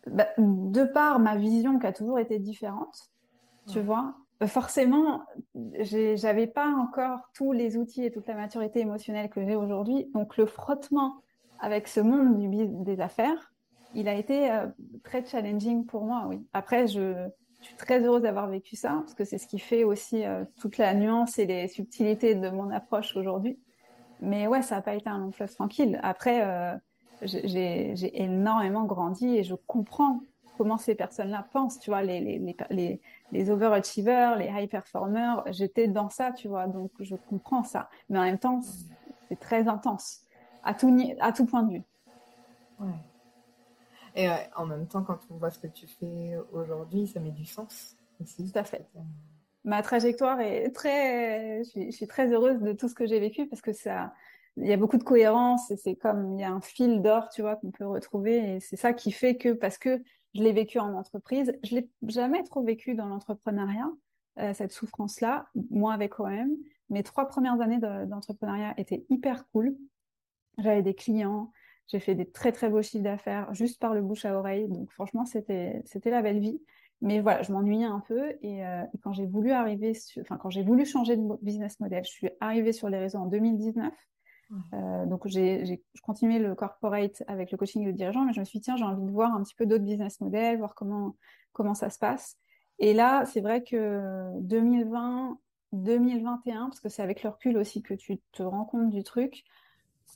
bah, de par ma vision qui a toujours été différente, tu vois, euh, forcément, j'avais pas encore tous les outils et toute la maturité émotionnelle que j'ai aujourd'hui. Donc, le frottement avec ce monde des affaires, il a été euh, très challenging pour moi, oui. Après, je, suis très heureuse d'avoir vécu ça, parce que c'est ce qui fait aussi euh, toute la nuance et les subtilités de mon approche aujourd'hui. Mais ouais, ça n'a pas été un long fleuve tranquille. Après, j'ai énormément grandi et je comprends comment ces personnes-là pensent, tu vois, les, les, les, les overachievers, les high performers, j'étais dans ça, tu vois, donc je comprends ça. Mais en même temps, c'est très intense, à tout, à tout point de vue. Ouais. Et en même temps, quand on voit ce que tu fais aujourd'hui, ça met du sens aussi. Tout à fait. Ma trajectoire est très, je suis, très heureuse de tout ce que j'ai vécu parce que ça, il y a beaucoup de cohérence et c'est comme il y a un fil d'or, tu vois, qu'on peut retrouver et c'est ça qui fait que parce que je l'ai vécu en entreprise. Je l'ai jamais trop vécu dans l'entrepreneuriat, euh, cette souffrance-là, moi avec OM. Mes trois premières années d'entrepreneuriat étaient hyper cool. J'avais des clients, j'ai fait des très très beaux chiffres d'affaires juste par le bouche à oreille. Donc franchement, c'était c'était la belle vie. Mais voilà, je m'ennuyais un peu et, euh, quand j'ai voulu arriver, enfin quand j'ai voulu changer de business model, je suis arrivée sur les réseaux en 2019 euh, donc j'ai, je continuais le corporate avec le coaching de dirigeants, mais je me suis dit, tiens, j'ai envie de voir un petit peu d'autres business models, voir comment, comment ça se passe. Et là, c'est vrai que 2020, 2021, parce que c'est avec le recul aussi que tu te rends compte du truc,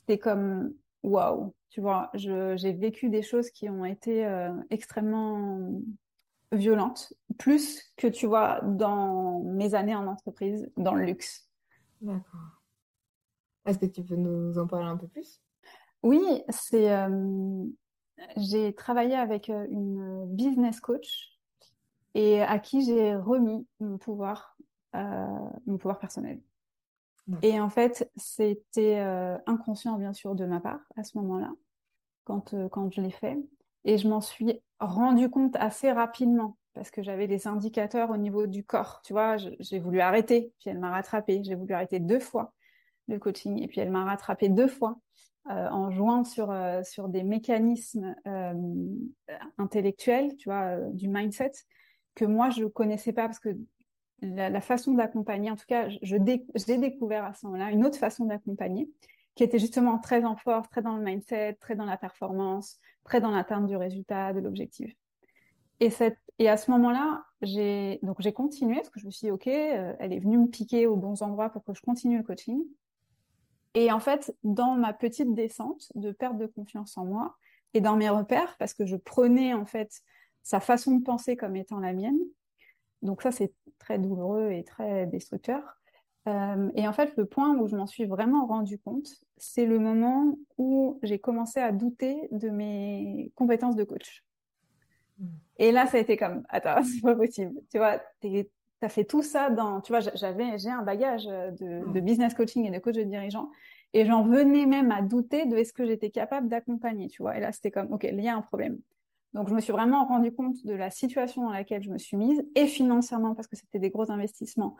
c'était comme waouh, tu vois, j'ai vécu des choses qui ont été euh, extrêmement violentes, plus que tu vois dans mes années en entreprise, dans le luxe. D'accord. Est-ce que tu peux nous en parler un peu plus? Oui, c'est. Euh, j'ai travaillé avec euh, une business coach et à qui j'ai remis mon pouvoir, euh, mon pouvoir personnel. Et en fait, c'était inconscient bien sûr de ma part à ce moment-là, quand quand je l'ai fait, et je m'en suis rendu compte assez rapidement parce que j'avais des indicateurs au niveau du corps. Tu vois, j'ai voulu arrêter, puis elle m'a rattrapé. J'ai voulu arrêter deux fois le coaching. Et puis elle m'a rattrapé deux fois euh, en jouant sur, euh, sur des mécanismes euh, intellectuels, tu vois, du mindset, que moi je connaissais pas parce que la, façon d'accompagner, en tout cas, je, j'ai découvert à ce moment-là une autre façon d'accompagner qui était justement très en force, très dans le mindset, très dans la performance, très dans l'atteinte du résultat, de l'objectif. Et, cette, et à ce moment-là, j'ai j'ai continué parce que je me suis dit ok, elle est venue me piquer aux bons endroits pour que je continue le coaching. Et en fait, dans ma petite descente de perte de confiance en moi et dans mes repères, parce que je prenais en fait sa façon de penser comme étant la mienne, donc ça c'est très douloureux et très destructeur. Euh, et en fait, le point où je m'en suis vraiment rendu compte, c'est le moment où j'ai commencé à douter de mes compétences de coach. Mmh. Et là, ça a été comme, attends, [laughs] c'est pas possible. Tu vois, tu as fait tout ça dans, tu vois, j'avais, j'ai un bagage de, de, business coaching et de coach de dirigeant, et j'en venais même à douter de est-ce que j'étais capable d'accompagner, tu vois. Et là, c'était comme, ok, il y a un problème. Donc, je me suis vraiment rendu compte de la situation dans laquelle je me suis mise, et financièrement, parce que c'était des gros investissements,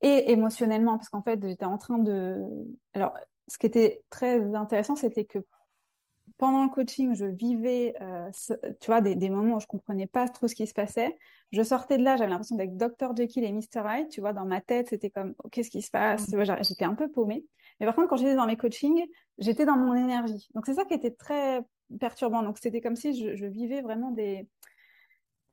et émotionnellement, parce qu'en fait, j'étais en train de... Alors, ce qui était très intéressant, c'était que pendant le coaching, je vivais, euh, tu vois, des, moments où je comprenais pas trop ce qui se passait. Je sortais de là, j'avais l'impression d'être Dr Jekyll et Mr Hyde, tu vois, dans ma tête, c'était comme, oh, qu'est-ce qui se passe? J'étais un peu paumée. Mais par contre, quand j'étais dans mes coachings, j'étais dans mon énergie. Donc c'est ça qui était très perturbant. Donc c'était comme si je, vivais vraiment des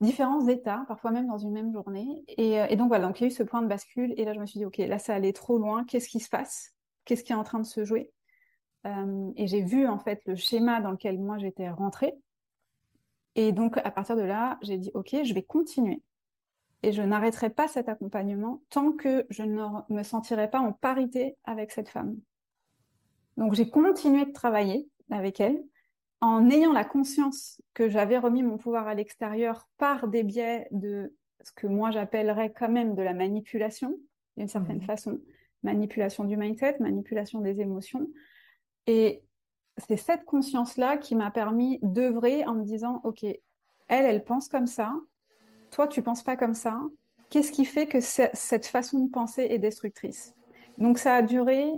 différents états, parfois même dans une même journée. Et, euh, et, donc voilà, donc il y a eu ce point de bascule. Et là, je me suis dit, ok, là, ça allait trop loin. Qu'est-ce qui se passe? Qu'est-ce qui est en train de se jouer? Euh, et j'ai vu en fait le schéma dans lequel moi j'étais rentrée. Et donc à partir de là, j'ai dit ok, je vais continuer. Et je n'arrêterai pas cet accompagnement tant que je ne me sentirai pas en parité avec cette femme. Donc j'ai continué de travailler avec elle en ayant la conscience que j'avais remis mon pouvoir à l'extérieur par des biais de ce que moi j'appellerais quand même de la manipulation, d'une certaine mmh. façon, manipulation du mindset, manipulation des émotions, et c'est cette conscience-là qui m'a permis d'œuvrer en me disant, OK, elle, elle pense comme ça, toi, tu penses pas comme ça. Qu'est-ce qui fait que cette façon de penser est destructrice? Donc ça a duré,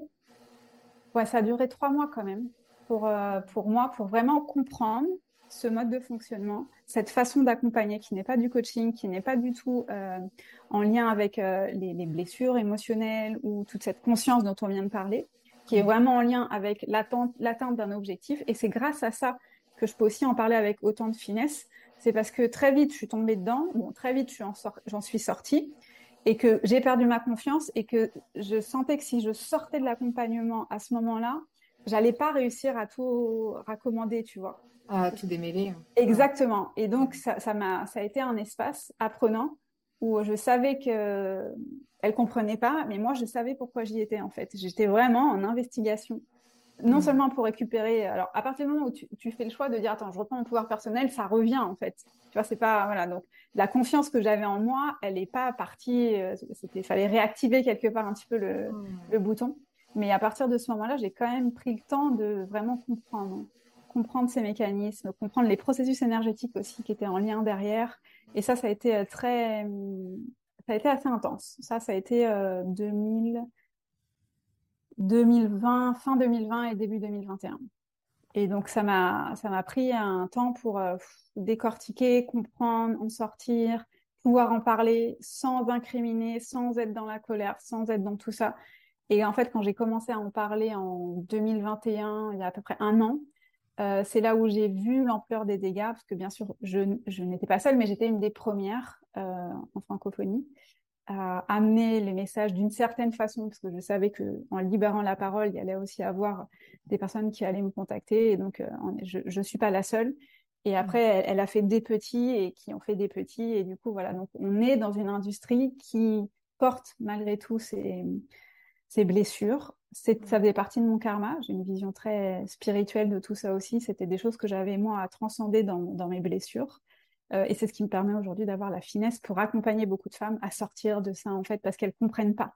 ouais, ça a duré trois mois quand même pour, euh, pour moi, pour vraiment comprendre ce mode de fonctionnement, cette façon d'accompagner qui n'est pas du coaching, qui n'est pas du tout euh, en lien avec euh, les, les, blessures émotionnelles ou toute cette conscience dont on vient de parler, qui est vraiment en lien avec l'atteinte d'un objectif. Et c'est grâce à ça que je peux aussi en parler avec autant de finesse. C'est parce que très vite, je suis tombée dedans, bon, très vite, j'en suis sortie, et que j'ai perdu ma confiance et que je sentais que si je sortais de l'accompagnement à ce moment-là, j'allais pas réussir à tout raccommander, tu vois. À tout démêler. Exactement. Et donc, ça, ça, a, ça a été un espace apprenant où je savais que elle comprenait pas, mais moi, je savais pourquoi j'y étais, en fait. J'étais vraiment en investigation. Non mmh. seulement pour récupérer. Alors, à partir du moment où tu, tu, fais le choix de dire, attends, je reprends mon pouvoir personnel, ça revient, en fait. Tu vois, c'est pas, voilà. Donc, la confiance que j'avais en moi, elle n'est pas partie, euh, c'était, fallait réactiver quelque part un petit peu le, mmh. le bouton. Mais à partir de ce moment-là, j'ai quand même pris le temps de vraiment comprendre, ces mécanismes, comprendre les processus énergétiques aussi qui étaient en lien derrière. Et ça, ça a été euh, très, ça a été assez intense. Ça, ça a été euh, 2000, 2020, fin 2020 et début 2021. Et donc, ça m'a, ça m'a pris un temps pour euh, décortiquer, comprendre, en sortir, pouvoir en parler sans incriminer, sans être dans la colère, sans être dans tout ça. Et en fait, quand j'ai commencé à en parler en 2021, il y a à peu près un an, euh, c'est là où j'ai vu l'ampleur des dégâts, parce que bien sûr, je, n'étais pas seule, mais j'étais une des premières euh, en francophonie à amener les messages d'une certaine façon, parce que je savais que en libérant la parole, il y allait aussi avoir des personnes qui allaient me contacter, et donc euh, je ne suis pas la seule. Et après, elle, elle, a fait des petits et qui ont fait des petits, et du coup, voilà. Donc, on est dans une industrie qui porte malgré tout ces, ces blessures. Ça faisait partie de mon karma. J'ai une vision très spirituelle de tout ça aussi. C'était des choses que j'avais moi à transcender dans, dans mes blessures. Euh, et c'est ce qui me permet aujourd'hui d'avoir la finesse pour accompagner beaucoup de femmes à sortir de ça, en fait, parce qu'elles comprennent pas.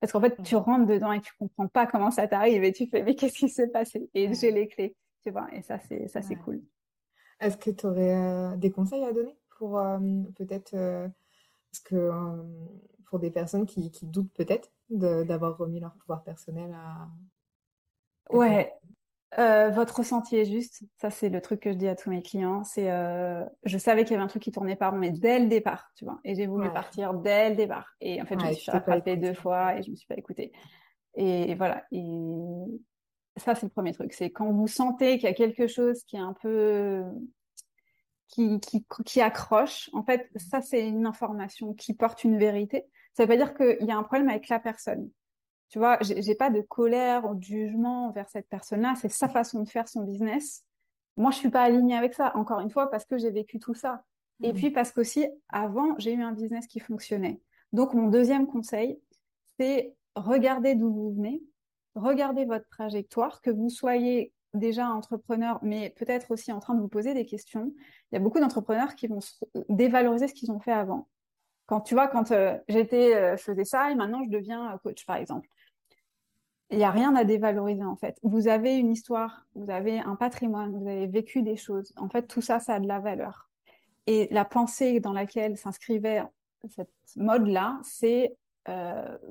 Parce qu'en fait, tu rentres dedans et tu comprends pas comment ça t'arrive et tu fais, mais qu'est-ce qui s'est passé? Et j'ai les clés, tu vois. Et ça, c'est, ça, c'est cool. Est-ce que tu aurais euh, des conseils à donner pour euh, peut-être, parce que pour des personnes qui, qui doutent peut-être d'avoir remis leur pouvoir personnel à. Ouais, euh, votre ressenti est juste. Ça, c'est le truc que je dis à tous mes clients. C'est, euh, je savais qu'il y avait un truc qui tournait pas rond, mais dès le départ, tu vois. Et j'ai voulu partir dès le départ. Et en fait, je me suis rattrapée deux fois et je me suis pas écoutée. Et, voilà. Et ça, c'est le premier truc. C'est quand vous sentez qu'il y a quelque chose qui est un peu qui, qui, qui accroche. En fait, ça, c'est une information qui porte une vérité. Ça veut pas dire qu'il y a un problème avec la personne. Tu vois, j'ai pas de colère ou de jugement envers cette personne-là. C'est sa façon de faire son business. Moi, je suis pas alignée avec ça. Encore une fois, parce que j'ai vécu tout ça. Et mmh. puis parce qu'aussi, avant, j'ai eu un business qui fonctionnait. Donc, mon deuxième conseil, c'est regarder d'où vous venez, regardez votre trajectoire, que vous soyez déjà entrepreneur, mais peut-être aussi en train de vous poser des questions. Il y a beaucoup d'entrepreneurs qui vont dévaloriser ce qu'ils ont fait avant. Quand tu vois, quand euh, j'étais, euh, je faisais ça et maintenant je deviens euh, coach, par exemple. Il n'y a rien à dévaloriser en fait. Vous avez une histoire, vous avez un patrimoine, vous avez vécu des choses. En fait, tout ça, ça a de la valeur. Et la pensée dans laquelle s'inscrivait cette mode-là, c'est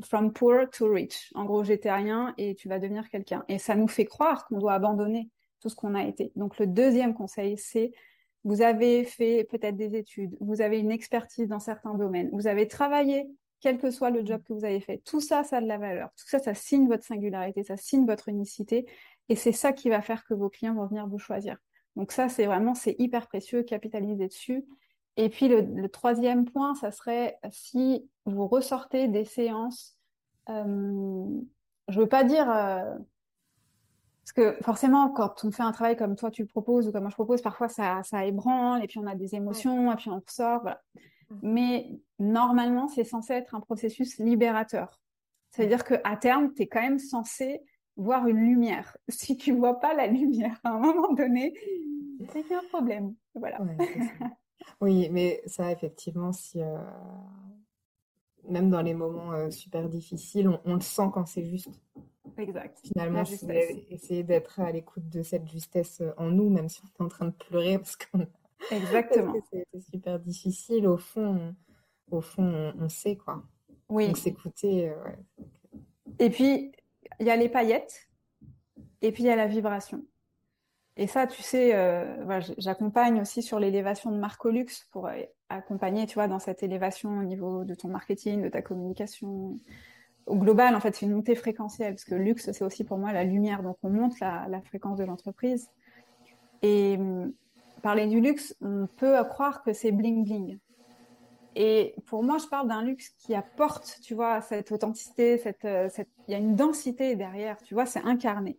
from poor to rich. En gros, j'étais rien et tu vas devenir quelqu'un. Et ça nous fait croire qu'on doit abandonner tout ce qu'on a été. Donc le deuxième conseil, c'est vous avez fait peut-être des études, vous avez une expertise dans certains domaines, vous avez travaillé, quel que soit le job que vous avez fait. Tout ça, ça a de la valeur. Tout ça, ça signe votre singularité, ça signe votre unicité. Et c'est ça qui va faire que vos clients vont venir vous choisir. Donc ça, c'est vraiment, c'est hyper précieux, capitaliser dessus. Et puis le, troisième point, ça serait si vous ressortez des séances, euh, je veux pas dire euh, parce que forcément, quand on fait un travail comme toi tu le proposes ou comme moi je propose, parfois ça, ça ébranle et puis on a des émotions et puis on ressort. Voilà. Mais normalement, c'est censé être un processus libérateur. C'est-à-dire qu'à terme, tu es quand même censé voir une lumière. [laughs] Si tu vois pas la lumière à un moment donné, c'est un problème. Voilà. [laughs] oui, mais ça, effectivement, si euh, même dans les moments euh, super difficiles, on, le sent quand c'est juste. Exact. Finalement, essayer d'être à l'écoute de cette justesse euh, en nous, même si on est en train de pleurer parce qu'on [laughs] Exactement. c'est super difficile. Au fond, on, au fond, on, sait quoi. Oui. Donc s'écouter. Euh, et puis il y a les paillettes, et puis il y a la vibration. Et ça, tu sais, euh, j'accompagne aussi sur l'élévation de luxe pour accompagner, tu vois, dans cette élévation au niveau de ton marketing, de ta communication. Au global, en fait, c'est une montée fréquentielle, parce que luxe, c'est aussi pour moi la lumière. Donc, on monte la, fréquence de l'entreprise. Et hum, parler du luxe, on peut croire que c'est bling bling. Et pour moi, je parle d'un luxe qui apporte, tu vois, cette authenticité, euh, cette... il y a une densité derrière, tu vois, c'est incarné.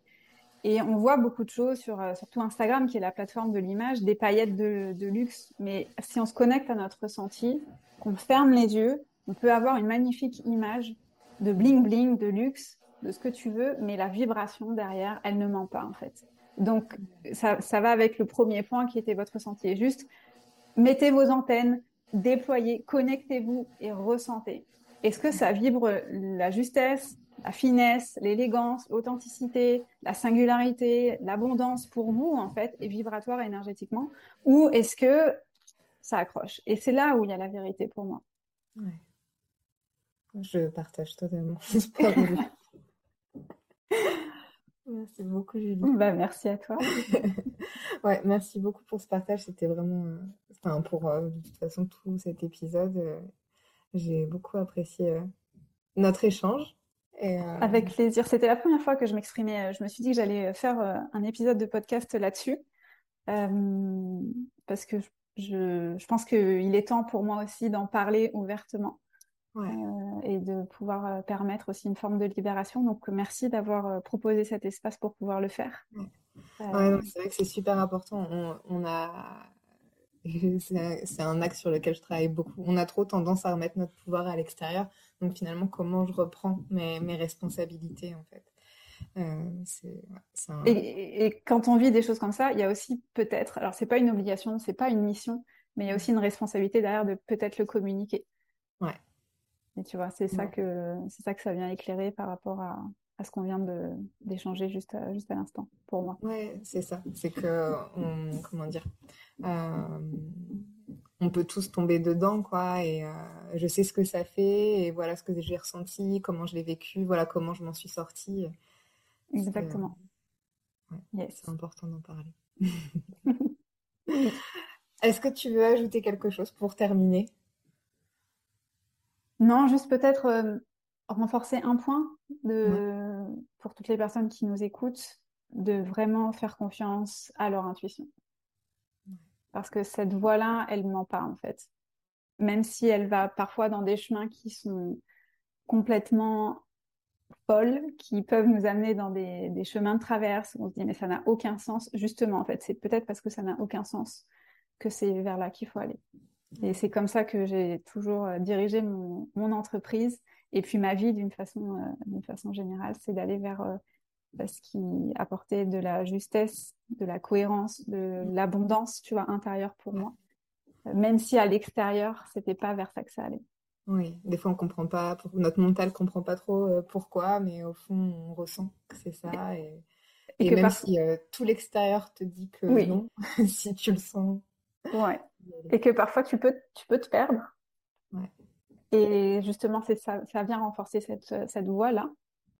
Et on voit beaucoup de choses sur euh, surtout Instagram, qui est la plateforme de l'image, des paillettes de, de, luxe. Mais si on se connecte à notre ressenti, qu'on ferme les yeux, on peut avoir une magnifique image de bling bling, de luxe, de ce que tu veux, mais la vibration derrière, elle ne ment pas en fait. Donc ça, ça va avec le premier point qui était votre ressenti. Juste mettez vos antennes, déployez, connectez-vous et ressentez. Est-ce que ça vibre la justesse, la finesse, l'élégance, l'authenticité, la singularité, l'abondance pour vous, en fait, est vibratoire énergétiquement? Ou est-ce que ça accroche? Et c'est là où il y a la vérité pour moi. Je partage totalement. [laughs] Merci beaucoup, Julie. Bah, merci à toi. [laughs] ouais, merci beaucoup pour ce partage. C'était vraiment, euh, enfin, pour euh, de toute façon tout cet épisode, euh, j'ai beaucoup apprécié notre échange. Et, Avec plaisir. C'était la première fois que je m'exprimais. Je me suis dit que j'allais faire un épisode de podcast là-dessus. parce que je, je pense qu'il est temps pour moi aussi d'en parler ouvertement. Euh, et de pouvoir euh, permettre aussi une forme de libération. Donc, merci d'avoir euh, proposé cet espace pour pouvoir le faire. c'est vrai que c'est super important. On, a... [laughs] C'est un axe sur lequel je travaille beaucoup. On a trop tendance à remettre notre pouvoir à l'extérieur. Donc finalement, comment je reprends mes, mes responsabilités en fait? Et, et, quand on vit des choses comme ça, il y a aussi peut-être, alors c'est pas une obligation, c'est pas une mission, mais il y a aussi une responsabilité derrière de peut-être le communiquer. Et tu vois, c'est ça que c'est ça que ça vient éclairer par rapport à, à ce qu'on vient de d'échanger juste à, juste à l'instant pour moi. Ouais, c'est ça. C'est que on, comment dire, euh, on peut tous tomber dedans quoi. Et euh, je sais ce que ça fait et voilà ce que j'ai ressenti, comment je l'ai vécu, voilà comment je m'en suis sortie. Exactement. Ouais, C'est important d'en parler. [laughs] Est-ce que tu veux ajouter quelque chose pour terminer? Non, juste peut-être euh, renforcer un point de, pour toutes les personnes qui nous écoutent, de vraiment faire confiance à leur intuition. Parce que cette voix-là, elle ne ment pas en fait. Même si elle va parfois dans des chemins qui sont complètement folles, qui peuvent nous amener dans des, des chemins de traverse où on se dit mais ça n'a aucun sens. Justement, en fait, c'est peut-être parce que ça n'a aucun sens que c'est vers là qu'il faut aller. Et c'est comme ça que j'ai toujours euh, dirigé mon, mon, entreprise et puis ma vie d'une façon, euh, d'une façon générale, c'est d'aller vers euh, ce qui apportait de la justesse, de la cohérence, de l'abondance, tu vois, intérieure pour moi. Même si à l'extérieur, c'était pas vers ça que ça allait. Oui, des fois on comprend pas, notre mental comprend pas trop pourquoi, mais au fond on ressent que c'est ça. Et, et, même si tout l'extérieur te dit que non, [laughs] si tu le sens. Ouais. Et que parfois tu peux, tu peux te perdre. Et justement, c'est ça, ça vient renforcer cette, cette voie-là.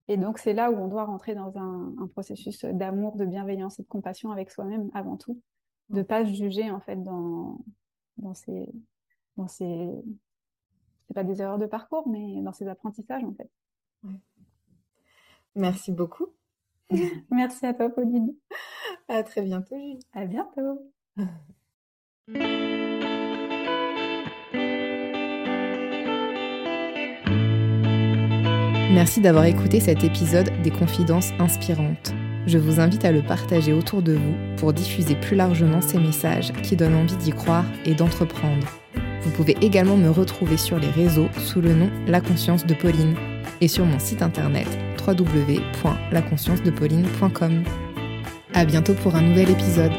Et donc, c'est là où on doit rentrer dans un, un processus d'amour, de bienveillance et de compassion avec soi-même avant tout. De pas se juger, en fait, dans, dans ces, dans ces, c'est pas des erreurs de parcours, mais dans ces apprentissages, en fait. Merci beaucoup. [laughs] Merci à toi, Pauline. À très bientôt, Julie. À bientôt. [laughs] Merci d'avoir écouté cet épisode des Confidences inspirantes. Je vous invite à le partager autour de vous pour diffuser plus largement ces messages qui donnent envie d'y croire et d'entreprendre. Vous pouvez également me retrouver sur les réseaux sous le nom La Conscience de Pauline et sur mon site internet www.laconsciencedePauline.com. À bientôt pour un nouvel épisode.